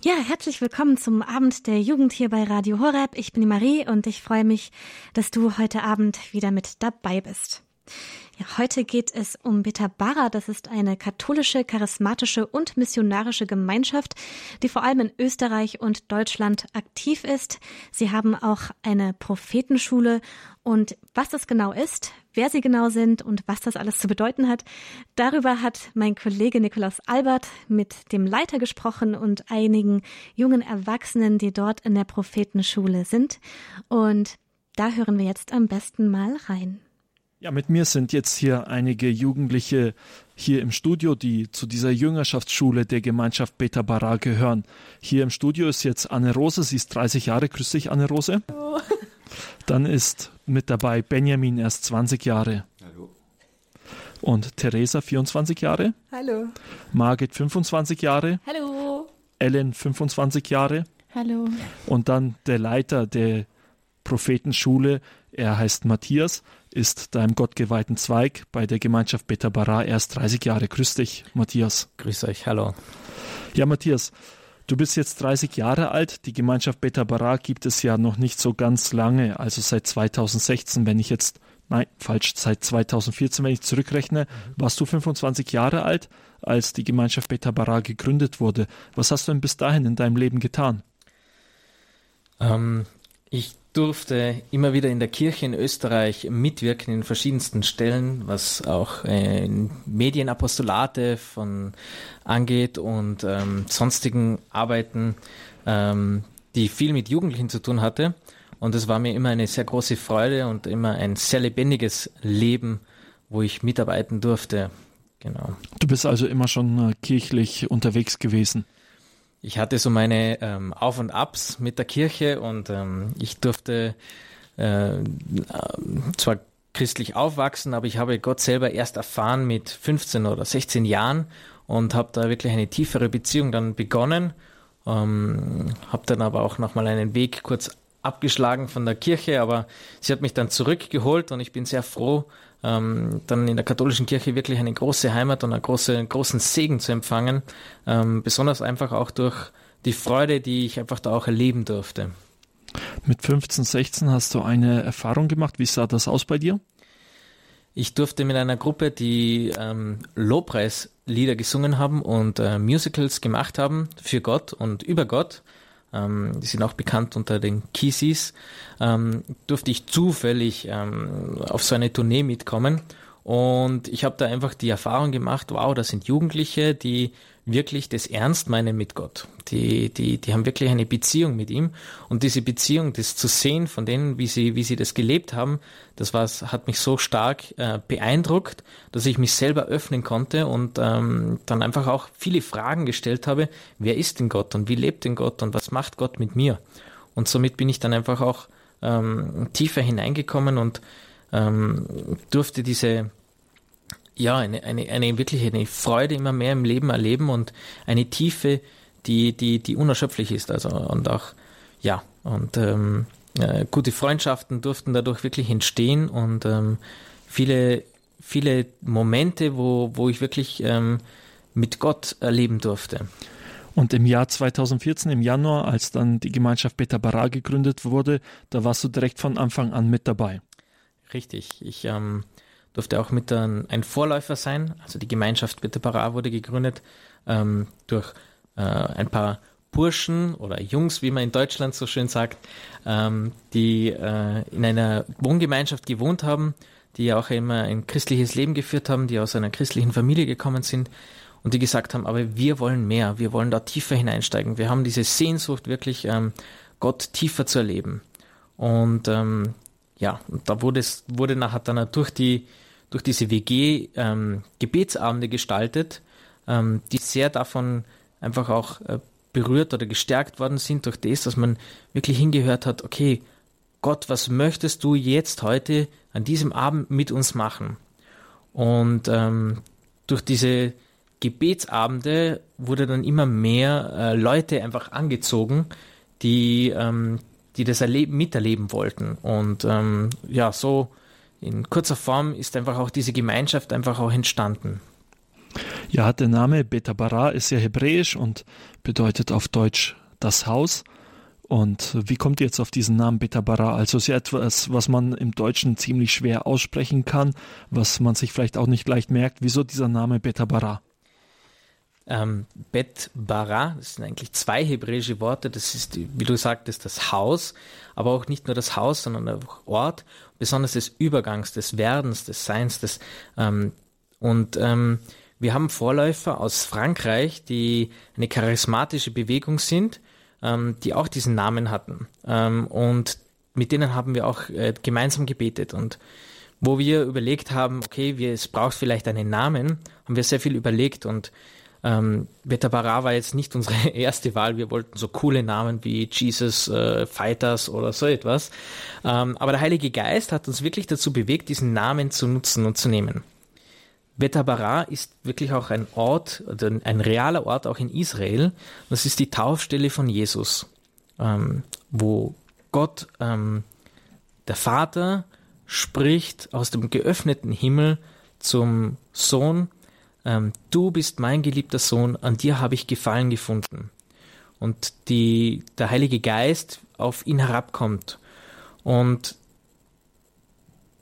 Ja, herzlich willkommen zum Abend der Jugend hier bei Radio Horeb. Ich bin die Marie und ich freue mich, dass du heute Abend wieder mit dabei bist. Ja, heute geht es um Betabara. Das ist eine katholische, charismatische und missionarische Gemeinschaft, die vor allem in Österreich und Deutschland aktiv ist. Sie haben auch eine Prophetenschule und was das genau ist, wer sie genau sind und was das alles zu bedeuten hat, darüber hat mein Kollege Nikolaus Albert mit dem Leiter gesprochen und einigen jungen Erwachsenen, die dort in der Prophetenschule sind. Und da hören wir jetzt am besten mal rein. Ja, mit mir sind jetzt hier einige Jugendliche hier im Studio, die zu dieser Jüngerschaftsschule der Gemeinschaft Beta Bara gehören. Hier im Studio ist jetzt Anne Rose, sie ist 30 Jahre. Grüß dich, Anne Rose. Hallo. Dann ist mit dabei Benjamin, erst 20 Jahre. Hallo. Und Theresa, 24 Jahre. Hallo. Margit, 25 Jahre. Hallo. Ellen, 25 Jahre. Hallo. Und dann der Leiter der Prophetenschule, er heißt Matthias, ist da im gottgeweihten Zweig bei der Gemeinschaft Beta Bara erst 30 Jahre. Grüß dich, Matthias. Grüß euch, hallo. Ja, Matthias, du bist jetzt 30 Jahre alt. Die Gemeinschaft Beta Bara gibt es ja noch nicht so ganz lange, also seit 2016, wenn ich jetzt, nein, falsch, seit 2014, wenn ich zurückrechne, warst du 25 Jahre alt, als die Gemeinschaft Beta Bara gegründet wurde. Was hast du denn bis dahin in deinem Leben getan? Ähm, ich durfte immer wieder in der Kirche in Österreich mitwirken in verschiedensten Stellen, was auch äh, Medienapostolate von angeht und ähm, sonstigen Arbeiten, ähm, die viel mit Jugendlichen zu tun hatte. Und es war mir immer eine sehr große Freude und immer ein sehr lebendiges Leben, wo ich mitarbeiten durfte. Genau. Du bist also immer schon äh, kirchlich unterwegs gewesen. Ich hatte so meine ähm, Auf und Abs mit der Kirche und ähm, ich durfte äh, zwar christlich aufwachsen, aber ich habe Gott selber erst erfahren mit 15 oder 16 Jahren und habe da wirklich eine tiefere Beziehung dann begonnen. Ähm, habe dann aber auch nochmal einen Weg kurz abgeschlagen von der Kirche, aber sie hat mich dann zurückgeholt und ich bin sehr froh, ähm, dann in der katholischen Kirche wirklich eine große Heimat und einen große, großen Segen zu empfangen. Ähm, besonders einfach auch durch die Freude, die ich einfach da auch erleben durfte. Mit 15, 16 hast du eine Erfahrung gemacht. Wie sah das aus bei dir? Ich durfte mit einer Gruppe, die ähm, Lobpreislieder gesungen haben und äh, Musicals gemacht haben für Gott und über Gott, ähm, die sind auch bekannt unter den Kiesis, ähm, durfte ich zufällig ähm, auf so eine Tournee mitkommen. Und ich habe da einfach die Erfahrung gemacht, wow, das sind Jugendliche, die wirklich das ernst meinen mit Gott. Die, die, die haben wirklich eine Beziehung mit ihm. Und diese Beziehung, das zu sehen von denen, wie sie, wie sie das gelebt haben, das war, hat mich so stark äh, beeindruckt, dass ich mich selber öffnen konnte und ähm, dann einfach auch viele Fragen gestellt habe, wer ist denn Gott und wie lebt denn Gott und was macht Gott mit mir? Und somit bin ich dann einfach auch ähm, tiefer hineingekommen und ähm, durfte diese ja, eine, eine, eine wirklich eine Freude immer mehr im Leben erleben und eine Tiefe, die, die, die unerschöpflich ist. Also und auch, ja, und ähm, äh, gute Freundschaften durften dadurch wirklich entstehen und ähm, viele, viele Momente, wo, wo ich wirklich ähm, mit Gott erleben durfte. Und im Jahr 2014, im Januar, als dann die Gemeinschaft Beta Bara gegründet wurde, da warst du direkt von Anfang an mit dabei. Richtig. Ich ähm, durfte auch mit ein, ein Vorläufer sein. Also die Gemeinschaft Bitte Para wurde gegründet ähm, durch äh, ein paar Burschen oder Jungs, wie man in Deutschland so schön sagt, ähm, die äh, in einer Wohngemeinschaft gewohnt haben, die auch immer ein christliches Leben geführt haben, die aus einer christlichen Familie gekommen sind und die gesagt haben, aber wir wollen mehr, wir wollen da tiefer hineinsteigen. Wir haben diese Sehnsucht, wirklich ähm, Gott tiefer zu erleben. Und ähm, ja, und da wurde es, wurde nachher dann durch die durch diese WG ähm, Gebetsabende gestaltet, ähm, die sehr davon einfach auch äh, berührt oder gestärkt worden sind durch das, dass man wirklich hingehört hat, okay, Gott, was möchtest du jetzt heute an diesem Abend mit uns machen? Und ähm, durch diese Gebetsabende wurde dann immer mehr äh, Leute einfach angezogen, die, ähm, die das erleben, miterleben wollten. Und ähm, ja, so in kurzer Form ist einfach auch diese Gemeinschaft einfach auch entstanden. Ja, der Name Beta Bara ist ja hebräisch und bedeutet auf Deutsch das Haus. Und wie kommt ihr jetzt auf diesen Namen Betabara? Also ist ja etwas, was man im Deutschen ziemlich schwer aussprechen kann, was man sich vielleicht auch nicht leicht merkt. Wieso dieser Name Betabara? Ähm, Bet Bara, das sind eigentlich zwei hebräische Worte. Das ist, wie du sagtest, das Haus, aber auch nicht nur das Haus, sondern auch Ort, besonders des Übergangs, des Werdens, des Seins. Des, ähm, und ähm, wir haben Vorläufer aus Frankreich, die eine charismatische Bewegung sind, ähm, die auch diesen Namen hatten. Ähm, und mit denen haben wir auch äh, gemeinsam gebetet. Und wo wir überlegt haben, okay, wir, es braucht vielleicht einen Namen, haben wir sehr viel überlegt und ähm, Betabara war jetzt nicht unsere erste Wahl. Wir wollten so coole Namen wie Jesus äh, Fighters oder so etwas. Ähm, aber der Heilige Geist hat uns wirklich dazu bewegt, diesen Namen zu nutzen und zu nehmen. Betabara ist wirklich auch ein Ort, also ein realer Ort auch in Israel. Das ist die Taufstelle von Jesus, ähm, wo Gott, ähm, der Vater, spricht aus dem geöffneten Himmel zum Sohn, ähm, du bist mein geliebter Sohn, an dir habe ich Gefallen gefunden. Und die, der Heilige Geist auf ihn herabkommt. Und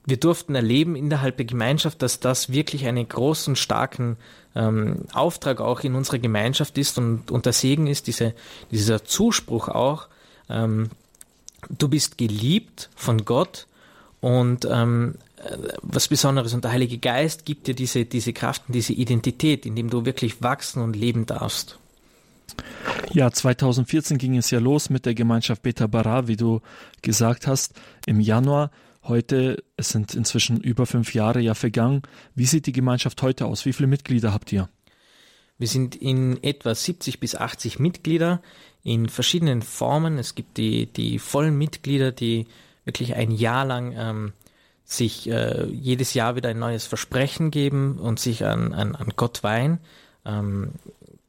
wir durften erleben innerhalb der Gemeinschaft, dass das wirklich einen großen, starken ähm, Auftrag auch in unserer Gemeinschaft ist und, und der Segen ist, diese, dieser Zuspruch auch, ähm, du bist geliebt von Gott und ähm, was Besonderes und der Heilige Geist gibt dir diese, diese Kraft und diese Identität, in dem du wirklich wachsen und leben darfst. Ja, 2014 ging es ja los mit der Gemeinschaft Beta Bara, wie du gesagt hast, im Januar. Heute, es sind inzwischen über fünf Jahre ja vergangen. Wie sieht die Gemeinschaft heute aus? Wie viele Mitglieder habt ihr? Wir sind in etwa 70 bis 80 Mitglieder in verschiedenen Formen. Es gibt die, die vollen Mitglieder, die wirklich ein Jahr lang ähm, sich äh, jedes Jahr wieder ein neues Versprechen geben und sich an, an, an Gott weihen. Ähm,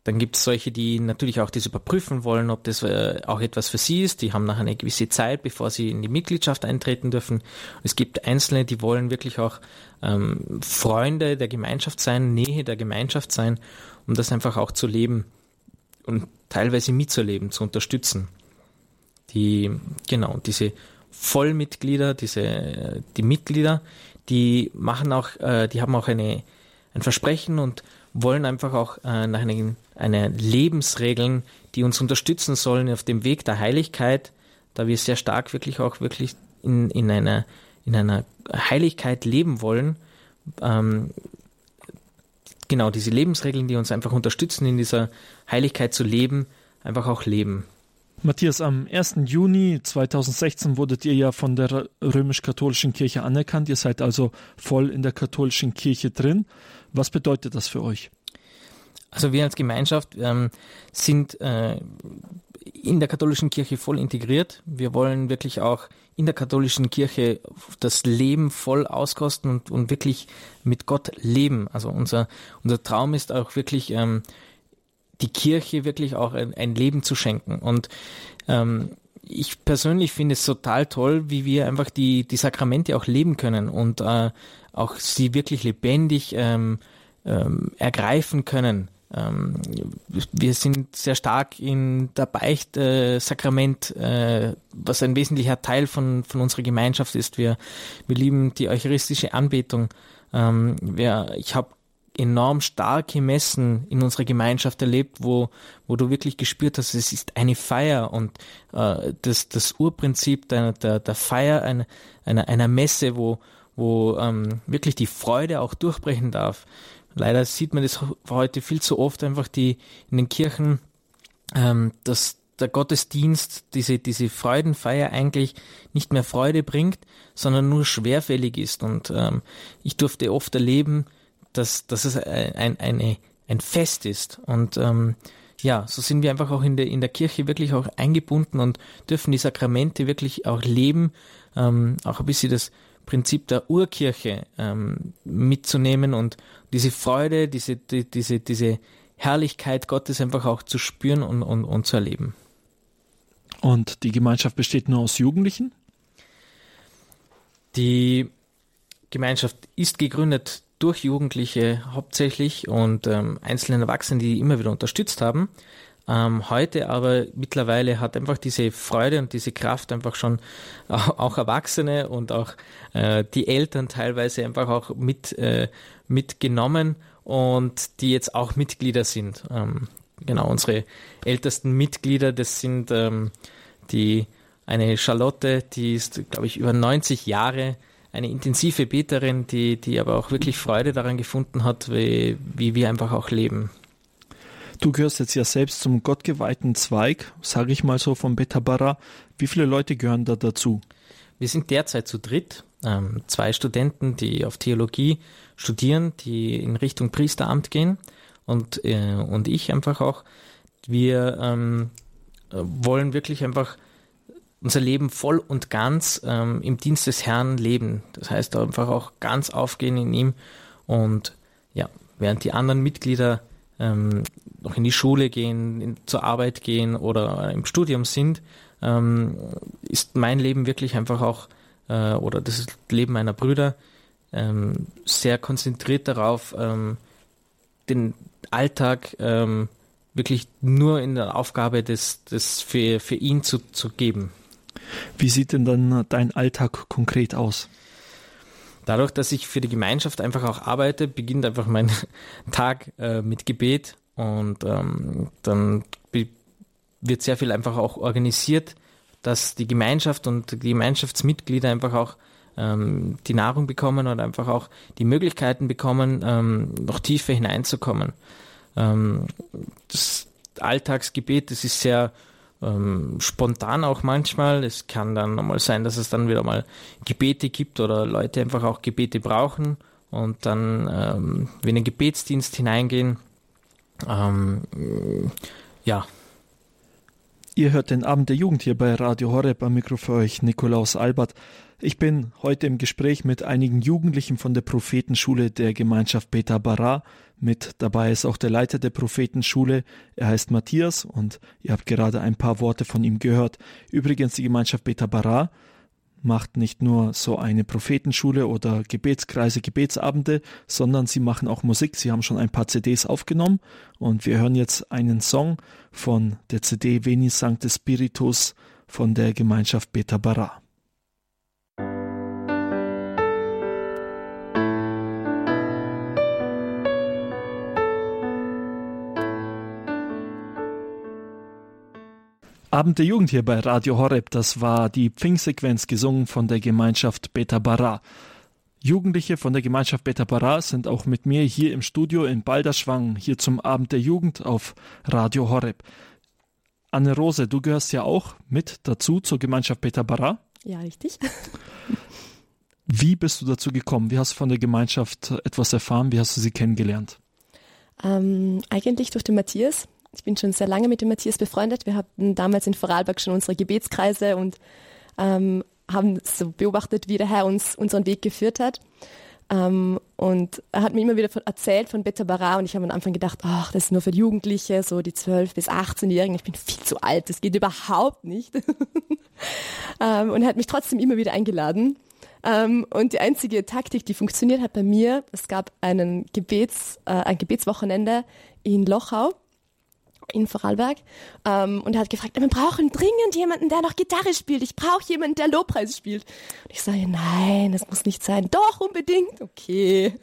dann gibt es solche, die natürlich auch das überprüfen wollen, ob das äh, auch etwas für sie ist. Die haben nachher eine gewisse Zeit, bevor sie in die Mitgliedschaft eintreten dürfen. Es gibt Einzelne, die wollen wirklich auch ähm, Freunde der Gemeinschaft sein, Nähe der Gemeinschaft sein, um das einfach auch zu leben und teilweise mitzuleben, zu unterstützen. Die, genau, diese Vollmitglieder, diese, die Mitglieder, die machen auch, äh, die haben auch eine, ein Versprechen und wollen einfach auch äh, nach einer, einer Lebensregeln, die uns unterstützen sollen auf dem Weg der Heiligkeit, da wir sehr stark wirklich auch wirklich in, in einer in einer Heiligkeit leben wollen. Ähm, genau, diese Lebensregeln, die uns einfach unterstützen, in dieser Heiligkeit zu leben, einfach auch leben. Matthias, am 1. Juni 2016 wurdet ihr ja von der römisch-katholischen Kirche anerkannt. Ihr seid also voll in der katholischen Kirche drin. Was bedeutet das für euch? Also wir als Gemeinschaft ähm, sind äh, in der katholischen Kirche voll integriert. Wir wollen wirklich auch in der katholischen Kirche das Leben voll auskosten und, und wirklich mit Gott leben. Also unser, unser Traum ist auch wirklich, ähm, die Kirche wirklich auch ein, ein Leben zu schenken. Und ähm, ich persönlich finde es total toll, wie wir einfach die, die Sakramente auch leben können und äh, auch sie wirklich lebendig ähm, ähm, ergreifen können. Ähm, wir sind sehr stark in der Beichtsakrament, äh, was ein wesentlicher Teil von, von unserer Gemeinschaft ist. Wir, wir lieben die eucharistische Anbetung. Ähm, wir, ich habe enorm starke Messen in unserer Gemeinschaft erlebt, wo, wo du wirklich gespürt hast, es ist eine Feier und äh, das, das Urprinzip der, der, der Feier einer, einer, einer Messe, wo, wo ähm, wirklich die Freude auch durchbrechen darf. Leider sieht man das heute viel zu oft einfach die in den Kirchen, ähm, dass der Gottesdienst, diese, diese Freudenfeier eigentlich nicht mehr Freude bringt, sondern nur schwerfällig ist. Und ähm, ich durfte oft erleben, dass, dass es ein, eine, ein Fest ist. Und ähm, ja, so sind wir einfach auch in der, in der Kirche wirklich auch eingebunden und dürfen die Sakramente wirklich auch leben, ähm, auch ein bisschen das Prinzip der Urkirche ähm, mitzunehmen und diese Freude, diese, die, diese, diese Herrlichkeit Gottes einfach auch zu spüren und, und, und zu erleben. Und die Gemeinschaft besteht nur aus Jugendlichen? Die Gemeinschaft ist gegründet durch Jugendliche hauptsächlich und ähm, einzelne Erwachsene, die immer wieder unterstützt haben. Ähm, heute aber mittlerweile hat einfach diese Freude und diese Kraft einfach schon auch, auch Erwachsene und auch äh, die Eltern teilweise einfach auch mit, äh, mitgenommen und die jetzt auch Mitglieder sind. Ähm, genau, unsere ältesten Mitglieder, das sind ähm, die eine Charlotte, die ist, glaube ich, über 90 Jahre eine intensive Beterin, die, die aber auch wirklich Freude daran gefunden hat, wie, wie wir einfach auch leben. Du gehörst jetzt ja selbst zum gottgeweihten Zweig, sage ich mal so, vom Betabara. Wie viele Leute gehören da dazu? Wir sind derzeit zu dritt. Ähm, zwei Studenten, die auf Theologie studieren, die in Richtung Priesteramt gehen und, äh, und ich einfach auch. Wir ähm, wollen wirklich einfach unser Leben voll und ganz ähm, im Dienst des Herrn leben. Das heißt einfach auch ganz aufgehen in ihm und ja, während die anderen Mitglieder ähm, noch in die Schule gehen, in, zur Arbeit gehen oder im Studium sind, ähm, ist mein Leben wirklich einfach auch, äh, oder das Leben meiner Brüder, ähm, sehr konzentriert darauf, ähm, den Alltag ähm, wirklich nur in der Aufgabe des, des für, für ihn zu, zu geben. Wie sieht denn dann dein Alltag konkret aus? Dadurch, dass ich für die Gemeinschaft einfach auch arbeite, beginnt einfach mein Tag äh, mit Gebet und ähm, dann wird sehr viel einfach auch organisiert, dass die Gemeinschaft und die Gemeinschaftsmitglieder einfach auch ähm, die Nahrung bekommen oder einfach auch die Möglichkeiten bekommen, ähm, noch tiefer hineinzukommen. Ähm, das Alltagsgebet, das ist sehr ähm, spontan auch manchmal. Es kann dann nochmal sein, dass es dann wieder mal Gebete gibt oder Leute einfach auch Gebete brauchen und dann ähm, in den Gebetsdienst hineingehen. Ähm, ja. Ihr hört den Abend der Jugend hier bei Radio Horeb am Mikro für euch Nikolaus Albert. Ich bin heute im Gespräch mit einigen Jugendlichen von der Prophetenschule der Gemeinschaft Beta Bara. Mit dabei ist auch der Leiter der Prophetenschule. Er heißt Matthias und ihr habt gerade ein paar Worte von ihm gehört. Übrigens, die Gemeinschaft Beta Bara macht nicht nur so eine Prophetenschule oder Gebetskreise, Gebetsabende, sondern sie machen auch Musik. Sie haben schon ein paar CDs aufgenommen und wir hören jetzt einen Song von der CD Veni Sancte Spiritus von der Gemeinschaft Beta Bara. Abend der Jugend hier bei Radio Horeb. Das war die Pfingsequenz gesungen von der Gemeinschaft Beta Bara. Jugendliche von der Gemeinschaft Beta Bara sind auch mit mir hier im Studio in Balderschwang, hier zum Abend der Jugend auf Radio Horeb. Anne Rose, du gehörst ja auch mit dazu zur Gemeinschaft Beta Bara. Ja, richtig. Wie bist du dazu gekommen? Wie hast du von der Gemeinschaft etwas erfahren? Wie hast du sie kennengelernt? Ähm, eigentlich durch den Matthias. Ich bin schon sehr lange mit dem Matthias befreundet. Wir hatten damals in Vorarlberg schon unsere Gebetskreise und ähm, haben so beobachtet, wie der Herr uns unseren Weg geführt hat. Ähm, und er hat mir immer wieder von, erzählt von Beta Bara und ich habe am Anfang gedacht, ach, das ist nur für Jugendliche, so die 12- bis 18-Jährigen. Ich bin viel zu alt, das geht überhaupt nicht. ähm, und er hat mich trotzdem immer wieder eingeladen. Ähm, und die einzige Taktik, die funktioniert hat bei mir, es gab einen Gebets, äh, ein Gebetswochenende in Lochau in Vorarlberg ähm, und er hat gefragt, wir brauchen dringend jemanden, der noch Gitarre spielt. Ich brauche jemanden, der Lobpreis spielt. Und ich sage, nein, das muss nicht sein. Doch, unbedingt. Okay.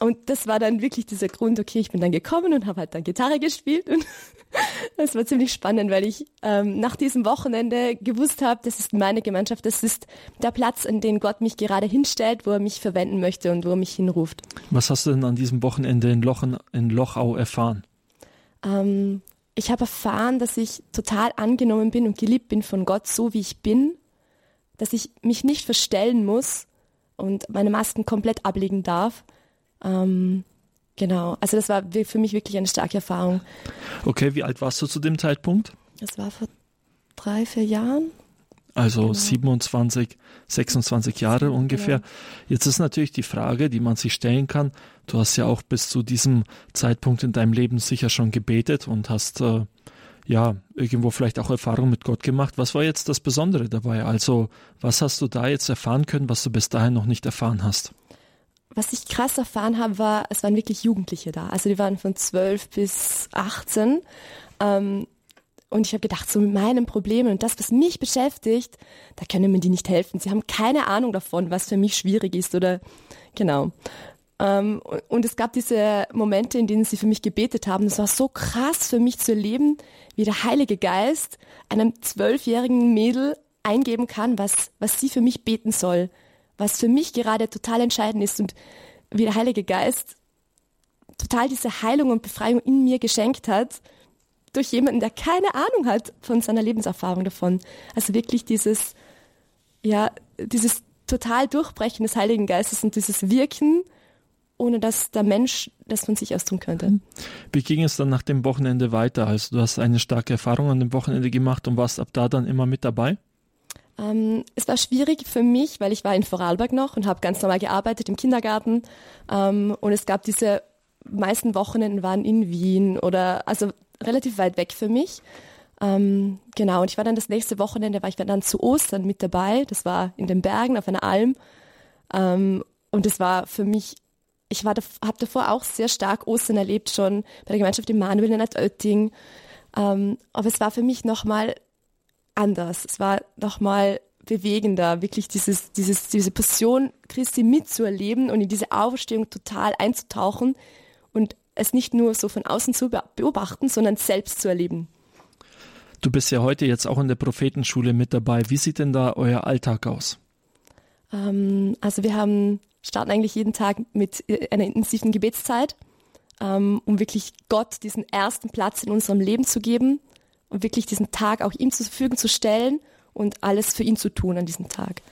Und das war dann wirklich dieser Grund, okay, ich bin dann gekommen und habe halt dann Gitarre gespielt und das war ziemlich spannend, weil ich ähm, nach diesem Wochenende gewusst habe, das ist meine Gemeinschaft, das ist der Platz, an den Gott mich gerade hinstellt, wo er mich verwenden möchte und wo er mich hinruft. Was hast du denn an diesem Wochenende in, Lochen, in Lochau erfahren? Ähm, ich habe erfahren, dass ich total angenommen bin und geliebt bin von Gott, so wie ich bin, dass ich mich nicht verstellen muss und meine Masken komplett ablegen darf. Ähm, genau, also das war für mich wirklich eine starke Erfahrung. Okay, wie alt warst du zu dem Zeitpunkt? Das war vor drei, vier Jahren. Also genau. 27, 26 Jahre ungefähr. Genau. Jetzt ist natürlich die Frage, die man sich stellen kann. Du hast ja auch bis zu diesem Zeitpunkt in deinem Leben sicher schon gebetet und hast äh, ja irgendwo vielleicht auch Erfahrung mit Gott gemacht. Was war jetzt das Besondere dabei? Also was hast du da jetzt erfahren können, was du bis dahin noch nicht erfahren hast? was ich krass erfahren habe, war, es waren wirklich Jugendliche da. Also die waren von 12 bis 18. Ähm, und ich habe gedacht, so mit meinen Problemen und das, was mich beschäftigt, da können mir die nicht helfen. Sie haben keine Ahnung davon, was für mich schwierig ist oder genau. Ähm, und es gab diese Momente, in denen sie für mich gebetet haben. Das war so krass für mich zu erleben, wie der Heilige Geist einem zwölfjährigen Mädel eingeben kann, was, was sie für mich beten soll, was für mich gerade total entscheidend ist und wie der Heilige Geist total diese Heilung und Befreiung in mir geschenkt hat durch jemanden, der keine Ahnung hat von seiner Lebenserfahrung davon. Also wirklich dieses, ja, dieses total Durchbrechen des Heiligen Geistes und dieses Wirken, ohne dass der Mensch das von sich aus tun könnte. Wie ging es dann nach dem Wochenende weiter? Also du hast eine starke Erfahrung an dem Wochenende gemacht und warst ab da dann immer mit dabei? Ähm, es war schwierig für mich, weil ich war in Vorarlberg noch und habe ganz normal gearbeitet im Kindergarten. Ähm, und es gab diese meisten Wochenenden waren in Wien oder also relativ weit weg für mich. Ähm, genau, und ich war dann das nächste Wochenende, war ich dann zu Ostern mit dabei. Das war in den Bergen auf einer Alm. Ähm, und es war für mich, ich war, habe davor auch sehr stark Ostern erlebt, schon bei der Gemeinschaft Immanuel in Altötting. Ähm, aber es war für mich nochmal anders. Es war nochmal bewegender, wirklich dieses, dieses, diese Passion Christi mitzuerleben und in diese Auferstehung total einzutauchen und es nicht nur so von außen zu beobachten, sondern selbst zu erleben. Du bist ja heute jetzt auch in der Prophetenschule mit dabei. Wie sieht denn da euer Alltag aus? Ähm, also wir haben, starten eigentlich jeden Tag mit äh, einer intensiven Gebetszeit, ähm, um wirklich Gott diesen ersten Platz in unserem Leben zu geben und wirklich diesen Tag auch ihm zur Verfügung zu stellen und alles für ihn zu tun an diesem Tag.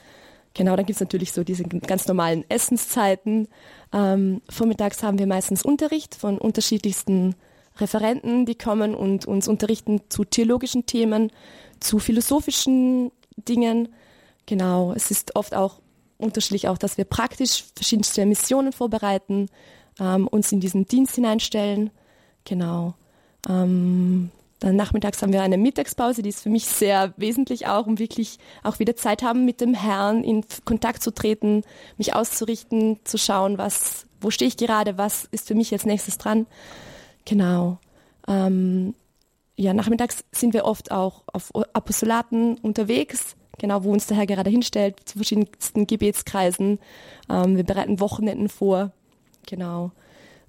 Genau, dann gibt es natürlich so diese ganz normalen Essenszeiten. Ähm, vormittags haben wir meistens Unterricht von unterschiedlichsten Referenten, die kommen und uns unterrichten zu theologischen Themen, zu philosophischen Dingen. Genau, es ist oft auch unterschiedlich auch, dass wir praktisch verschiedenste Missionen vorbereiten, ähm, uns in diesen Dienst hineinstellen. Genau. Ähm, nachmittags haben wir eine Mittagspause, die ist für mich sehr wesentlich auch, um wirklich auch wieder Zeit haben, mit dem Herrn in Kontakt zu treten, mich auszurichten, zu schauen, was, wo stehe ich gerade, was ist für mich jetzt nächstes dran. Genau. Ähm, ja, nachmittags sind wir oft auch auf Apostolaten unterwegs, genau wo uns der Herr gerade hinstellt, zu verschiedensten Gebetskreisen. Ähm, wir bereiten Wochenenden vor, genau.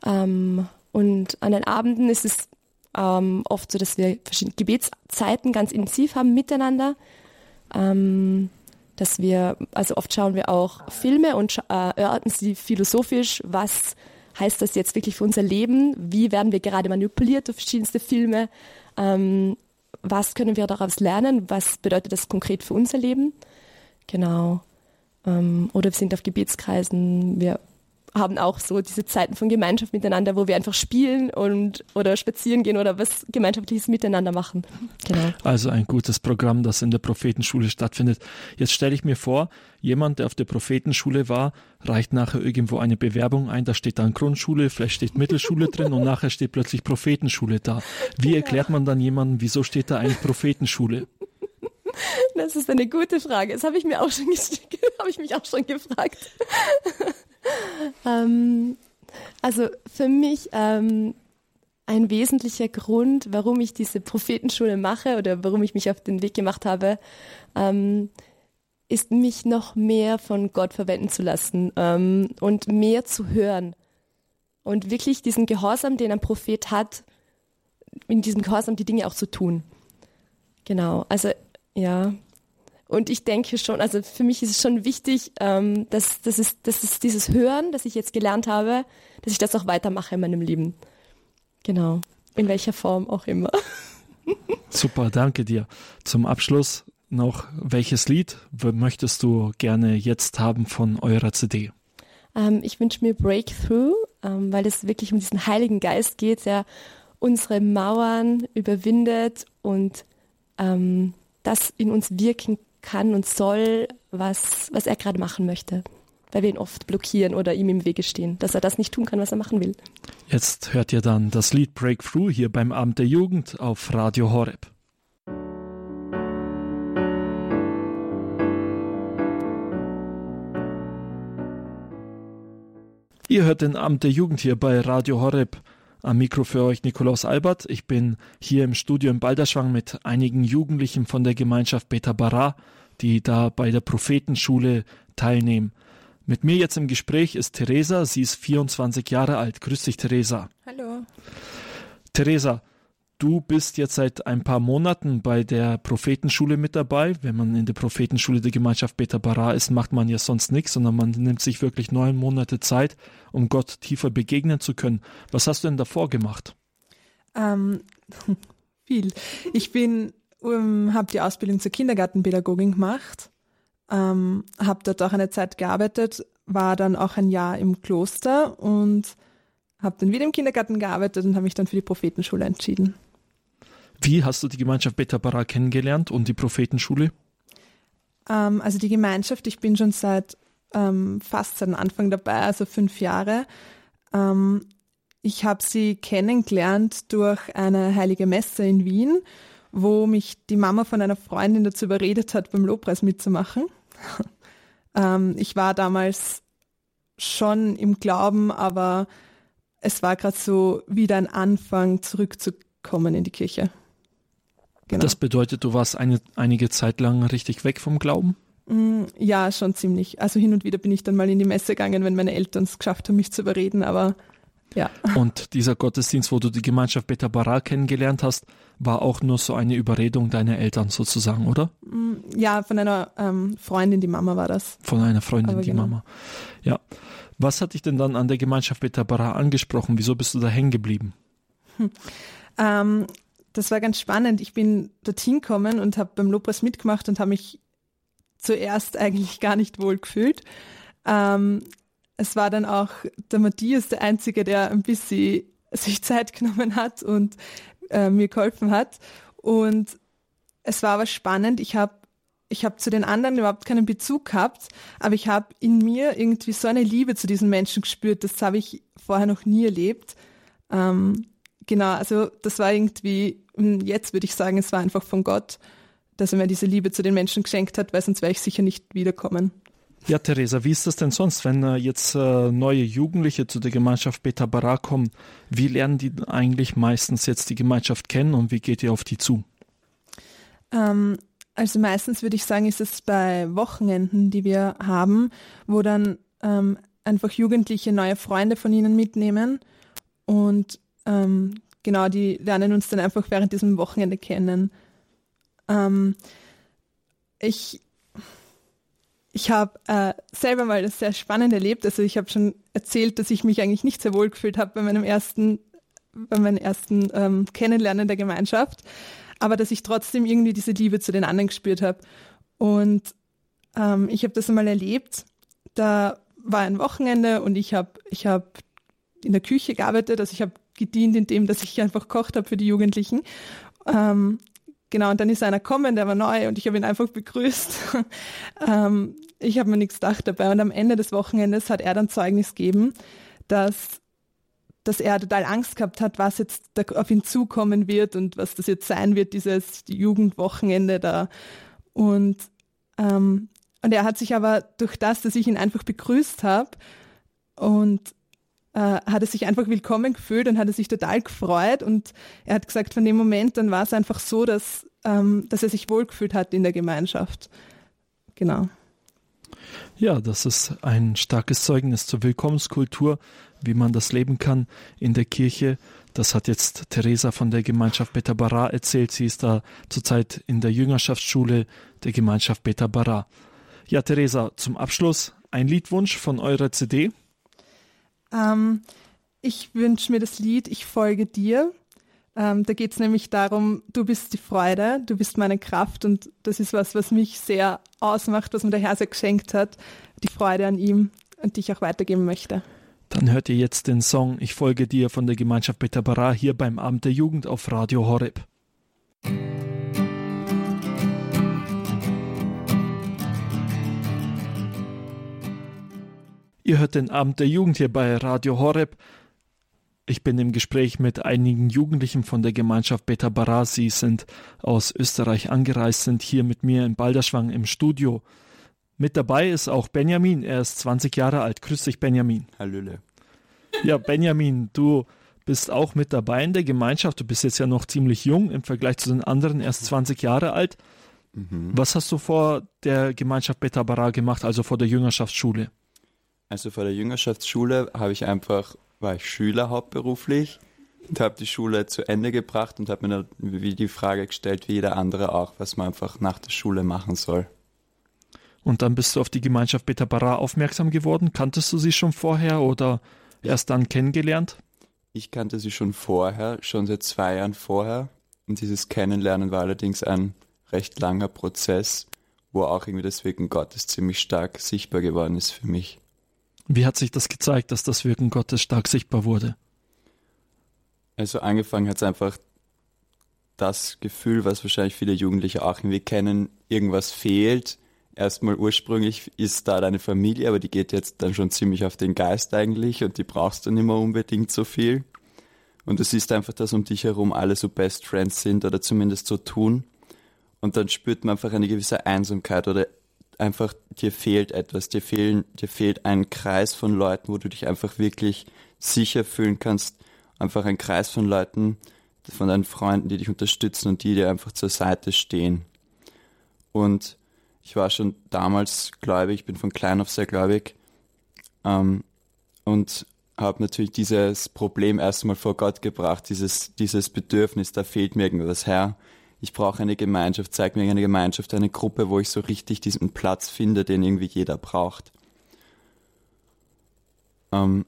Ähm, und an den Abenden ist es ähm, oft so, dass wir verschiedene Gebetszeiten ganz intensiv haben miteinander. Ähm, dass wir, also oft schauen wir auch Filme und äh, erörtern sie philosophisch, was heißt das jetzt wirklich für unser Leben? Wie werden wir gerade manipuliert durch verschiedenste Filme? Ähm, was können wir daraus lernen? Was bedeutet das konkret für unser Leben? Genau. Ähm, oder wir sind auf Gebetskreisen, wir haben auch so diese Zeiten von Gemeinschaft miteinander, wo wir einfach spielen und oder spazieren gehen oder was gemeinschaftliches miteinander machen. Genau. Also ein gutes Programm, das in der Prophetenschule stattfindet. Jetzt stelle ich mir vor, jemand, der auf der Prophetenschule war, reicht nachher irgendwo eine Bewerbung ein, da steht dann Grundschule, vielleicht steht Mittelschule drin und nachher steht plötzlich Prophetenschule da. Wie erklärt man dann jemandem, wieso steht da eigentlich Prophetenschule? Das ist eine gute Frage. Das habe ich mir auch schon, habe ich mich auch schon gefragt. ähm, also für mich ähm, ein wesentlicher Grund, warum ich diese Prophetenschule mache oder warum ich mich auf den Weg gemacht habe, ähm, ist mich noch mehr von Gott verwenden zu lassen ähm, und mehr zu hören und wirklich diesen Gehorsam, den ein Prophet hat, in diesem Gehorsam die Dinge auch zu tun. Genau, also ja, und ich denke schon, also für mich ist es schon wichtig, ähm, dass, dass, es, dass es dieses Hören, das ich jetzt gelernt habe, dass ich das auch weitermache in meinem Leben. Genau. In welcher Form auch immer. Super, danke dir. Zum Abschluss noch, welches Lied möchtest du gerne jetzt haben von eurer CD? Ähm, ich wünsche mir Breakthrough, ähm, weil es wirklich um diesen Heiligen Geist geht, der unsere Mauern überwindet und ähm, das in uns wirken kann und soll, was, was er gerade machen möchte. Weil wir ihn oft blockieren oder ihm im Wege stehen, dass er das nicht tun kann, was er machen will. Jetzt hört ihr dann das Lied Breakthrough hier beim Abend der Jugend auf Radio Horeb. Ihr hört den Abend der Jugend hier bei Radio Horeb. Am Mikro für euch Nikolaus Albert. Ich bin hier im Studio in Balderschwang mit einigen Jugendlichen von der Gemeinschaft Beta Bara, die da bei der Prophetenschule teilnehmen. Mit mir jetzt im Gespräch ist Theresa. Sie ist 24 Jahre alt. Grüß dich, Theresa. Hallo. Theresa, Du bist jetzt seit ein paar Monaten bei der Prophetenschule mit dabei. Wenn man in der Prophetenschule der Gemeinschaft Beta Bara ist, macht man ja sonst nichts, sondern man nimmt sich wirklich neun Monate Zeit, um Gott tiefer begegnen zu können. Was hast du denn davor gemacht? Ähm, viel. Ich bin, um, habe die Ausbildung zur Kindergartenpädagogin gemacht, ähm, habe dort auch eine Zeit gearbeitet, war dann auch ein Jahr im Kloster und habe dann wieder im Kindergarten gearbeitet und habe mich dann für die Prophetenschule entschieden. Wie hast du die Gemeinschaft Beta Bara kennengelernt und die Prophetenschule? Ähm, also die Gemeinschaft, ich bin schon seit ähm, fast seit Anfang dabei, also fünf Jahre. Ähm, ich habe sie kennengelernt durch eine heilige Messe in Wien, wo mich die Mama von einer Freundin dazu überredet hat, beim Lobpreis mitzumachen. ähm, ich war damals schon im Glauben, aber es war gerade so wieder ein Anfang, zurückzukommen in die Kirche. Genau. Das bedeutet, du warst eine, einige Zeit lang richtig weg vom Glauben? Mm, ja, schon ziemlich. Also hin und wieder bin ich dann mal in die Messe gegangen, wenn meine Eltern es geschafft haben, mich zu überreden, aber ja. Und dieser Gottesdienst, wo du die Gemeinschaft Beta Bara kennengelernt hast, war auch nur so eine Überredung deiner Eltern sozusagen, oder? Mm, ja, von einer ähm, Freundin, die Mama war das. Von einer Freundin, aber die genau. Mama. Ja. Was hat dich denn dann an der Gemeinschaft Beta Bara angesprochen? Wieso bist du da hängen geblieben? Hm. Ähm, das war ganz spannend. Ich bin dorthin gekommen und habe beim Lopez mitgemacht und habe mich zuerst eigentlich gar nicht wohl gefühlt. Ähm, es war dann auch der Matthias der Einzige, der ein bisschen sich Zeit genommen hat und äh, mir geholfen hat. Und es war aber spannend. Ich habe ich hab zu den anderen überhaupt keinen Bezug gehabt, aber ich habe in mir irgendwie so eine Liebe zu diesen Menschen gespürt. Das habe ich vorher noch nie erlebt. Ähm, genau, also das war irgendwie jetzt würde ich sagen, es war einfach von Gott, dass er mir diese Liebe zu den Menschen geschenkt hat, weil sonst wäre ich sicher nicht wiederkommen. Ja, Theresa, wie ist das denn sonst, wenn äh, jetzt äh, neue Jugendliche zu der Gemeinschaft Beta Bara kommen? Wie lernen die eigentlich meistens jetzt die Gemeinschaft kennen und wie geht ihr auf die zu? Ähm, also meistens würde ich sagen, ist es bei Wochenenden, die wir haben, wo dann ähm, einfach Jugendliche neue Freunde von ihnen mitnehmen und ähm, genau, die lernen uns dann einfach während diesem Wochenende kennen. Ähm, ich ich habe äh, selber mal das sehr spannend erlebt. Also ich habe schon erzählt, dass ich mich eigentlich nicht sehr wohl gefühlt habe bei meinem ersten, bei meinem ersten ähm, Kennenlernen der Gemeinschaft, aber dass ich trotzdem irgendwie diese Liebe zu den anderen gespürt habe. Und ähm, ich habe das einmal erlebt. Da war ein Wochenende und ich habe ich hab in der Küche gearbeitet. Also ich habe gedient, indem dass ich einfach kocht habe für die Jugendlichen. Ähm, genau, und dann ist einer gekommen, der war neu und ich habe ihn einfach begrüßt. ähm, ich habe mir nichts gedacht dabei und am Ende des Wochenendes hat er dann Zeugnis gegeben, dass dass er total Angst gehabt hat, was jetzt auf ihn zukommen wird und was das jetzt sein wird, dieses Jugendwochenende da. Und, ähm, und er hat sich aber durch das, dass ich ihn einfach begrüßt habe und äh, hat er sich einfach willkommen gefühlt und hat er sich total gefreut. Und er hat gesagt, von dem Moment dann war es einfach so, dass, ähm, dass er sich wohlgefühlt hat in der Gemeinschaft. Genau. Ja, das ist ein starkes Zeugnis zur Willkommenskultur, wie man das leben kann in der Kirche. Das hat jetzt Theresa von der Gemeinschaft Beta Bara erzählt. Sie ist da zurzeit in der Jüngerschaftsschule der Gemeinschaft Beta Bara. Ja, Theresa, zum Abschluss ein Liedwunsch von eurer CD. Ähm, ich wünsche mir das Lied Ich folge dir. Ähm, da geht es nämlich darum, du bist die Freude, du bist meine Kraft und das ist was, was mich sehr ausmacht, was mir der Herr sehr geschenkt hat, die Freude an ihm und die ich auch weitergeben möchte. Dann hört ihr jetzt den Song Ich folge dir von der Gemeinschaft Betabara hier beim Abend der Jugend auf Radio Horeb. Ihr hört den Abend der Jugend hier bei Radio Horeb. Ich bin im Gespräch mit einigen Jugendlichen von der Gemeinschaft Beta Bara. Sie sind aus Österreich angereist, sind hier mit mir in Balderschwang im Studio. Mit dabei ist auch Benjamin. Er ist 20 Jahre alt. Grüß dich, Benjamin. Hallöle. Ja, Benjamin, du bist auch mit dabei in der Gemeinschaft. Du bist jetzt ja noch ziemlich jung im Vergleich zu den anderen, erst 20 Jahre alt. Mhm. Was hast du vor der Gemeinschaft Beta Bara gemacht, also vor der Jüngerschaftsschule? Also vor der Jüngerschaftsschule habe ich einfach, war ich Schüler hauptberuflich und habe die Schule zu Ende gebracht und habe mir dann wie die Frage gestellt, wie jeder andere auch, was man einfach nach der Schule machen soll. Und dann bist du auf die Gemeinschaft Beta Bara aufmerksam geworden. Kanntest du sie schon vorher oder erst dann kennengelernt? Ich kannte sie schon vorher, schon seit zwei Jahren vorher. Und dieses Kennenlernen war allerdings ein recht langer Prozess, wo auch irgendwie das Wirken Gottes ziemlich stark sichtbar geworden ist für mich. Wie hat sich das gezeigt, dass das Wirken Gottes stark sichtbar wurde? Also angefangen hat es einfach das Gefühl, was wahrscheinlich viele Jugendliche auch irgendwie kennen, irgendwas fehlt. Erstmal ursprünglich ist da deine Familie, aber die geht jetzt dann schon ziemlich auf den Geist eigentlich und die brauchst du nicht mehr unbedingt so viel. Und du siehst einfach, dass um dich herum alle so Best Friends sind oder zumindest so tun. Und dann spürt man einfach eine gewisse Einsamkeit oder einfach dir fehlt etwas, dir fehlen, dir fehlt ein Kreis von Leuten, wo du dich einfach wirklich sicher fühlen kannst, einfach ein Kreis von Leuten, von deinen Freunden, die dich unterstützen und die dir einfach zur Seite stehen. Und ich war schon damals gläubig, ich bin von klein auf sehr gläubig ähm, und habe natürlich dieses Problem erstmal vor Gott gebracht, dieses, dieses Bedürfnis, da fehlt mir irgendwas her. Ich brauche eine Gemeinschaft, zeig mir eine Gemeinschaft, eine Gruppe, wo ich so richtig diesen Platz finde, den irgendwie jeder braucht. Ähm,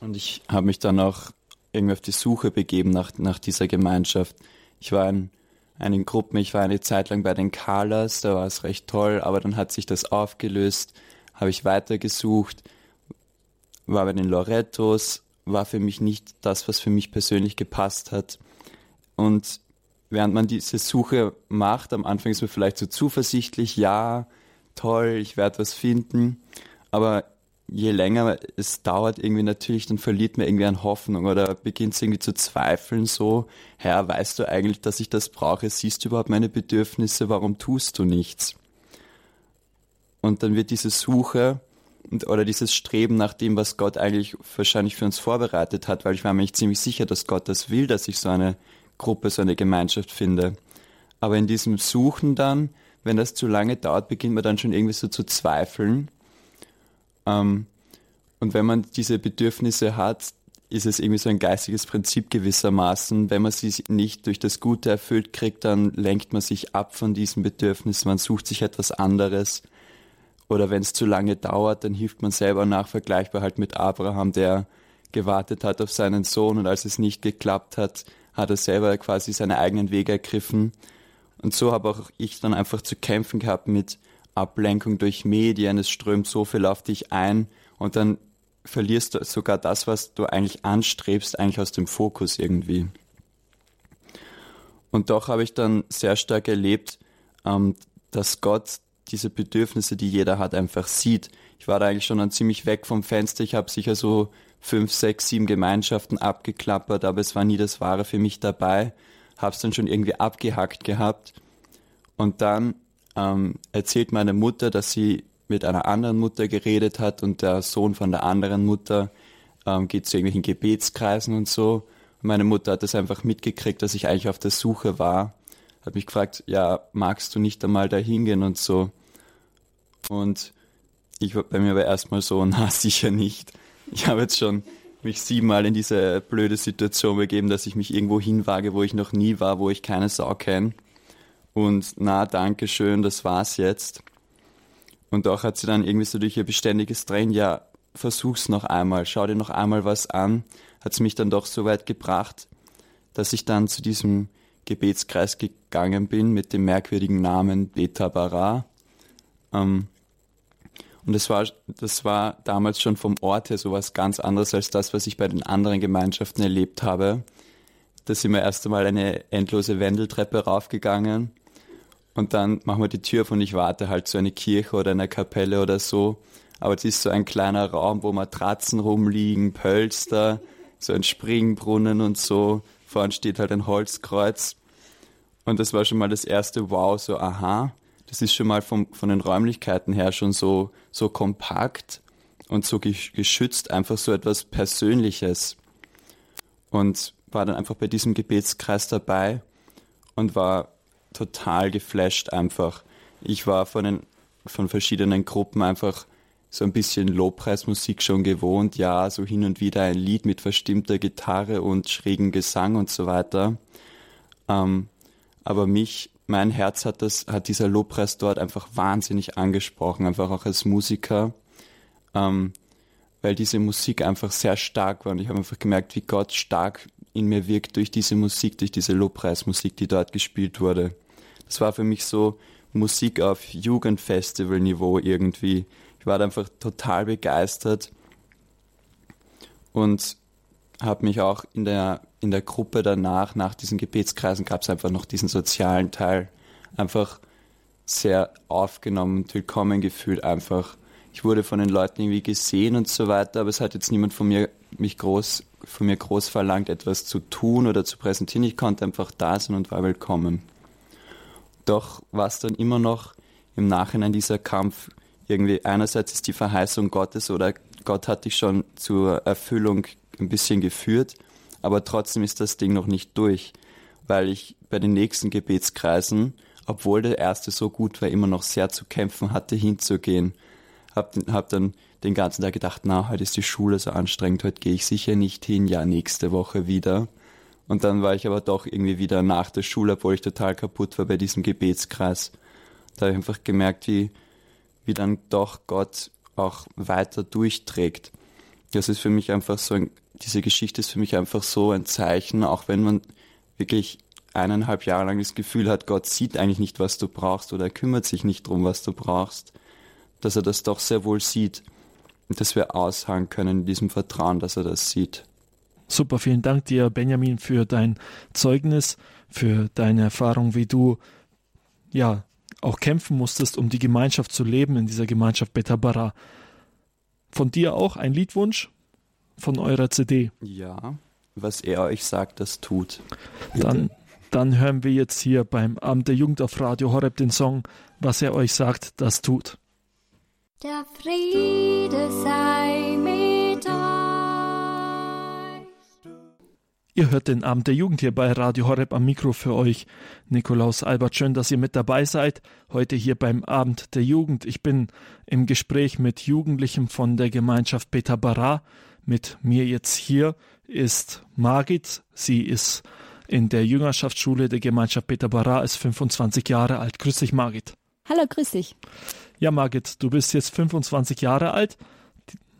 und ich habe mich dann auch irgendwie auf die Suche begeben nach, nach dieser Gemeinschaft. Ich war in einigen Gruppen, ich war eine Zeit lang bei den Kalas, da war es recht toll, aber dann hat sich das aufgelöst, habe ich weitergesucht, war bei den Lorettos, war für mich nicht das, was für mich persönlich gepasst hat. Und während man diese Suche macht, am Anfang ist man vielleicht so zuversichtlich, ja, toll, ich werde was finden, aber je länger es dauert, irgendwie natürlich, dann verliert man irgendwie an Hoffnung oder beginnt es irgendwie zu zweifeln, so, Herr, weißt du eigentlich, dass ich das brauche? Siehst du überhaupt meine Bedürfnisse? Warum tust du nichts? Und dann wird diese Suche und, oder dieses Streben nach dem, was Gott eigentlich wahrscheinlich für uns vorbereitet hat, weil ich war mir nicht ziemlich sicher, dass Gott das will, dass ich so eine Gruppe, so eine Gemeinschaft finde. Aber in diesem Suchen dann, wenn das zu lange dauert, beginnt man dann schon irgendwie so zu zweifeln ähm, und wenn man diese Bedürfnisse hat, ist es irgendwie so ein geistiges Prinzip gewissermaßen. Wenn man sie nicht durch das Gute erfüllt kriegt, dann lenkt man sich ab von diesem Bedürfnis, man sucht sich etwas anderes. Oder wenn es zu lange dauert, dann hilft man selber nach, vergleichbar halt mit Abraham, der gewartet hat auf seinen Sohn und als es nicht geklappt hat, hat er selber quasi seine eigenen Wege ergriffen. Und so habe auch ich dann einfach zu kämpfen gehabt mit Ablenkung durch Medien, es strömt so viel auf dich ein und dann verlierst du sogar das, was du eigentlich anstrebst, eigentlich aus dem Fokus irgendwie. Und doch habe ich dann sehr stark erlebt, ähm, dass Gott diese Bedürfnisse, die jeder hat, einfach sieht. Ich war da eigentlich schon dann ziemlich weg vom Fenster. Ich habe sicher so fünf, sechs, sieben Gemeinschaften abgeklappert, aber es war nie das Wahre für mich dabei. Habe es dann schon irgendwie abgehackt gehabt. Und dann ähm, erzählt meine Mutter, dass sie mit einer anderen Mutter geredet hat und der Sohn von der anderen Mutter ähm, geht zu irgendwelchen Gebetskreisen und so. Und meine Mutter hat das einfach mitgekriegt, dass ich eigentlich auf der Suche war. Hat mich gefragt, ja, magst du nicht einmal da hingehen und so. Und ich war bei mir aber erstmal so, na sicher nicht. Ich habe jetzt schon mich siebenmal in diese blöde Situation begeben, dass ich mich irgendwo hinwage, wo ich noch nie war, wo ich keine Sau kenne und na, danke schön, das war's jetzt. Und auch hat sie dann irgendwie so durch ihr beständiges Drehen, ja, versuch's noch einmal, schau dir noch einmal was an, hat sie mich dann doch so weit gebracht, dass ich dann zu diesem Gebetskreis gegangen bin mit dem merkwürdigen Namen Beta Bara. Ähm, und das war, das war damals schon vom Ort her so was ganz anderes als das, was ich bei den anderen Gemeinschaften erlebt habe. Da sind wir erst einmal eine endlose Wendeltreppe raufgegangen und dann machen wir die Tür auf und ich warte halt so eine Kirche oder eine Kapelle oder so. Aber es ist so ein kleiner Raum, wo Matratzen rumliegen, Pölster, so ein Springbrunnen und so. Vorne steht halt ein Holzkreuz. Und das war schon mal das erste Wow, so aha. Das ist schon mal vom, von den Räumlichkeiten her schon so, so kompakt und so geschützt, einfach so etwas Persönliches. Und war dann einfach bei diesem Gebetskreis dabei und war total geflasht einfach. Ich war von, den, von verschiedenen Gruppen einfach so ein bisschen Lobpreismusik schon gewohnt, ja, so hin und wieder ein Lied mit verstimmter Gitarre und schrägen Gesang und so weiter. Ähm, aber mich, mein Herz hat das, hat dieser Lobpreis dort einfach wahnsinnig angesprochen, einfach auch als Musiker, ähm, weil diese Musik einfach sehr stark war und ich habe einfach gemerkt, wie Gott stark in mir wirkt durch diese Musik, durch diese Lobpreismusik, die dort gespielt wurde. Das war für mich so Musik auf Jugendfestival-Niveau irgendwie. Ich war da einfach total begeistert und habe mich auch in der, in der Gruppe danach, nach diesen Gebetskreisen, gab es einfach noch diesen sozialen Teil, einfach sehr aufgenommen willkommen gefühlt einfach. Ich wurde von den Leuten irgendwie gesehen und so weiter, aber es hat jetzt niemand von mir mich groß, von mir groß verlangt, etwas zu tun oder zu präsentieren. Ich konnte einfach da sein und war willkommen. Doch war es dann immer noch im Nachhinein dieser Kampf, irgendwie einerseits ist die Verheißung Gottes oder Gott hat dich schon zur Erfüllung ein bisschen geführt, aber trotzdem ist das Ding noch nicht durch, weil ich bei den nächsten Gebetskreisen, obwohl der erste so gut war, immer noch sehr zu kämpfen hatte, hinzugehen. Hab, hab dann den ganzen Tag gedacht, na, heute ist die Schule so anstrengend, heute gehe ich sicher nicht hin, ja, nächste Woche wieder. Und dann war ich aber doch irgendwie wieder nach der Schule, obwohl ich total kaputt war bei diesem Gebetskreis. Da habe ich einfach gemerkt, wie, wie dann doch Gott auch weiter durchträgt. Das ist für mich einfach so ein, diese Geschichte ist für mich einfach so ein Zeichen, auch wenn man wirklich eineinhalb Jahre lang das Gefühl hat, Gott sieht eigentlich nicht, was du brauchst oder er kümmert sich nicht drum, was du brauchst, dass er das doch sehr wohl sieht und dass wir ausharren können in diesem Vertrauen, dass er das sieht. Super, vielen Dank dir, Benjamin, für dein Zeugnis, für deine Erfahrung, wie du ja auch kämpfen musstest, um die Gemeinschaft zu leben in dieser Gemeinschaft Betabara. Von dir auch ein Liedwunsch von eurer CD. Ja, was er euch sagt, das tut. Dann, dann hören wir jetzt hier beim Abend der Jugend auf Radio Horeb den Song, was er euch sagt, das tut. Der Friede sei mit euch. Ihr hört den Abend der Jugend hier bei Radio Horeb am Mikro für euch. Nikolaus Albert, schön, dass ihr mit dabei seid. Heute hier beim Abend der Jugend. Ich bin im Gespräch mit Jugendlichen von der Gemeinschaft Beta Bara. Mit mir jetzt hier ist Margit. Sie ist in der Jüngerschaftsschule der Gemeinschaft Beta Bara, ist 25 Jahre alt. Grüß dich, Margit. Hallo, grüß dich. Ja, Margit, du bist jetzt 25 Jahre alt,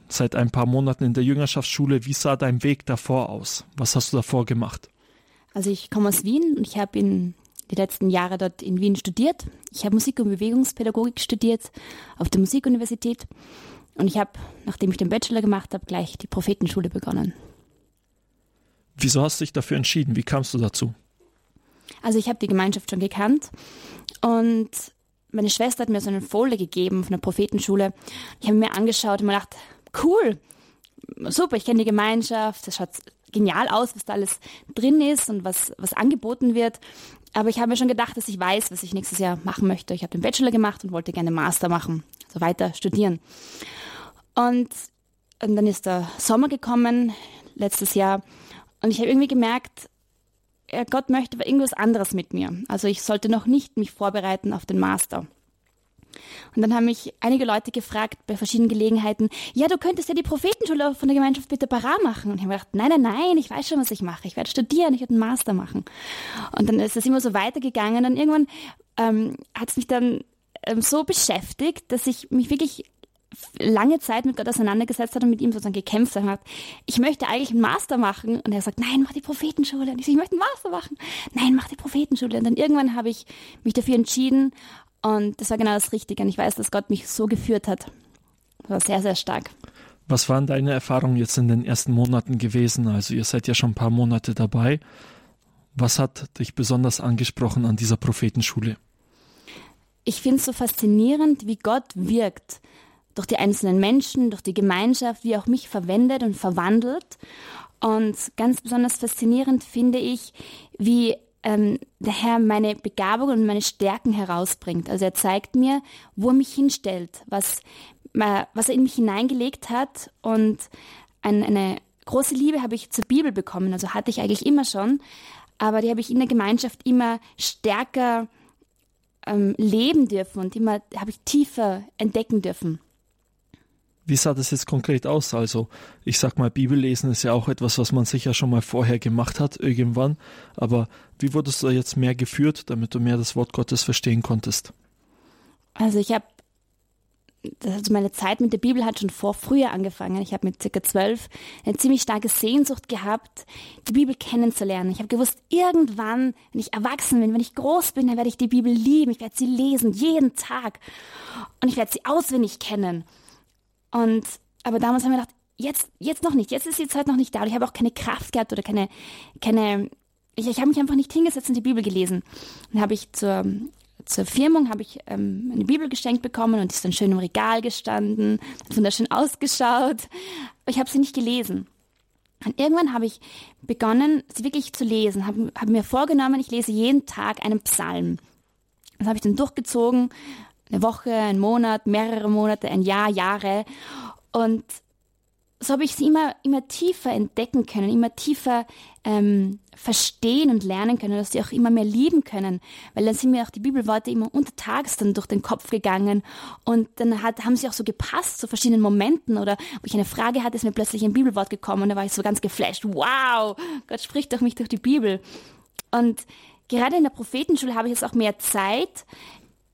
seit ein paar Monaten in der Jüngerschaftsschule. Wie sah dein Weg davor aus? Was hast du davor gemacht? Also ich komme aus Wien und ich habe in die letzten Jahre dort in Wien studiert. Ich habe Musik- und Bewegungspädagogik studiert auf der Musikuniversität und ich habe, nachdem ich den Bachelor gemacht habe, gleich die Prophetenschule begonnen. Wieso hast du dich dafür entschieden? Wie kamst du dazu? Also ich habe die Gemeinschaft schon gekannt und meine Schwester hat mir so eine Folie gegeben von der Prophetenschule. Ich habe mir angeschaut und mir gedacht, cool, super, ich kenne die Gemeinschaft, das schaut genial aus, was da alles drin ist und was, was angeboten wird. Aber ich habe mir schon gedacht, dass ich weiß, was ich nächstes Jahr machen möchte. Ich habe den Bachelor gemacht und wollte gerne Master machen, also weiter studieren. Und, und dann ist der Sommer gekommen, letztes Jahr, und ich habe irgendwie gemerkt, Gott möchte irgendwas anderes mit mir. Also ich sollte noch nicht mich vorbereiten auf den Master. Und dann haben mich einige Leute gefragt bei verschiedenen Gelegenheiten, ja, du könntest ja die Prophetenschule von der Gemeinschaft Bitte Bara machen. Und ich habe gedacht, nein, nein, nein, ich weiß schon, was ich mache. Ich werde studieren, ich werde einen Master machen. Und dann ist es immer so weitergegangen. Und irgendwann ähm, hat es mich dann ähm, so beschäftigt, dass ich mich wirklich lange Zeit mit Gott auseinandergesetzt hat und mit ihm sozusagen gekämpft hat. Ich möchte eigentlich einen Master machen. Und er sagt, nein, mach die Prophetenschule. Und ich sage, ich möchte einen Master machen. Nein, mach die Prophetenschule. Und dann irgendwann habe ich mich dafür entschieden. Und das war genau das Richtige. Und ich weiß, dass Gott mich so geführt hat. Das war sehr, sehr stark. Was waren deine Erfahrungen jetzt in den ersten Monaten gewesen? Also ihr seid ja schon ein paar Monate dabei. Was hat dich besonders angesprochen an dieser Prophetenschule? Ich finde es so faszinierend, wie Gott wirkt durch die einzelnen Menschen, durch die Gemeinschaft, wie auch mich verwendet und verwandelt. Und ganz besonders faszinierend finde ich, wie ähm, der Herr meine Begabung und meine Stärken herausbringt. Also er zeigt mir, wo er mich hinstellt, was was er in mich hineingelegt hat und ein, eine große Liebe habe ich zur Bibel bekommen. Also hatte ich eigentlich immer schon, aber die habe ich in der Gemeinschaft immer stärker ähm, leben dürfen und immer habe ich tiefer entdecken dürfen. Wie sah das jetzt konkret aus? Also, ich sag mal, Bibellesen ist ja auch etwas, was man sicher schon mal vorher gemacht hat, irgendwann. Aber wie wurdest du jetzt mehr geführt, damit du mehr das Wort Gottes verstehen konntest? Also, ich habe also meine Zeit mit der Bibel hat schon vor früher angefangen. Ich habe mit circa zwölf eine ziemlich starke Sehnsucht gehabt, die Bibel kennenzulernen. Ich habe gewusst, irgendwann, wenn ich erwachsen bin, wenn ich groß bin, dann werde ich die Bibel lieben. Ich werde sie lesen, jeden Tag. Und ich werde sie auswendig kennen. Und, aber damals haben wir gedacht, jetzt, jetzt noch nicht, jetzt ist die Zeit noch nicht da. Und ich habe auch keine Kraft gehabt oder keine, keine, ich, ich habe mich einfach nicht hingesetzt und die Bibel gelesen. Dann habe ich zur zur Firmung habe ich ähm, eine Bibel geschenkt bekommen und die ist dann schön im Regal gestanden, hat wunderschön ausgeschaut. Aber ich habe sie nicht gelesen. Und irgendwann habe ich begonnen, sie wirklich zu lesen, habe hab mir vorgenommen, ich lese jeden Tag einen Psalm. Das habe ich dann durchgezogen, eine Woche, einen Monat, mehrere Monate, ein Jahr, Jahre. Und so habe ich sie immer, immer tiefer entdecken können, immer tiefer ähm, verstehen und lernen können, dass sie auch immer mehr lieben können. Weil dann sind mir auch die Bibelworte immer untertags dann durch den Kopf gegangen und dann hat, haben sie auch so gepasst zu verschiedenen Momenten oder wo ich eine Frage hatte, ist mir plötzlich ein Bibelwort gekommen und da war ich so ganz geflasht. Wow, Gott spricht durch mich durch die Bibel. Und gerade in der Prophetenschule habe ich jetzt auch mehr Zeit,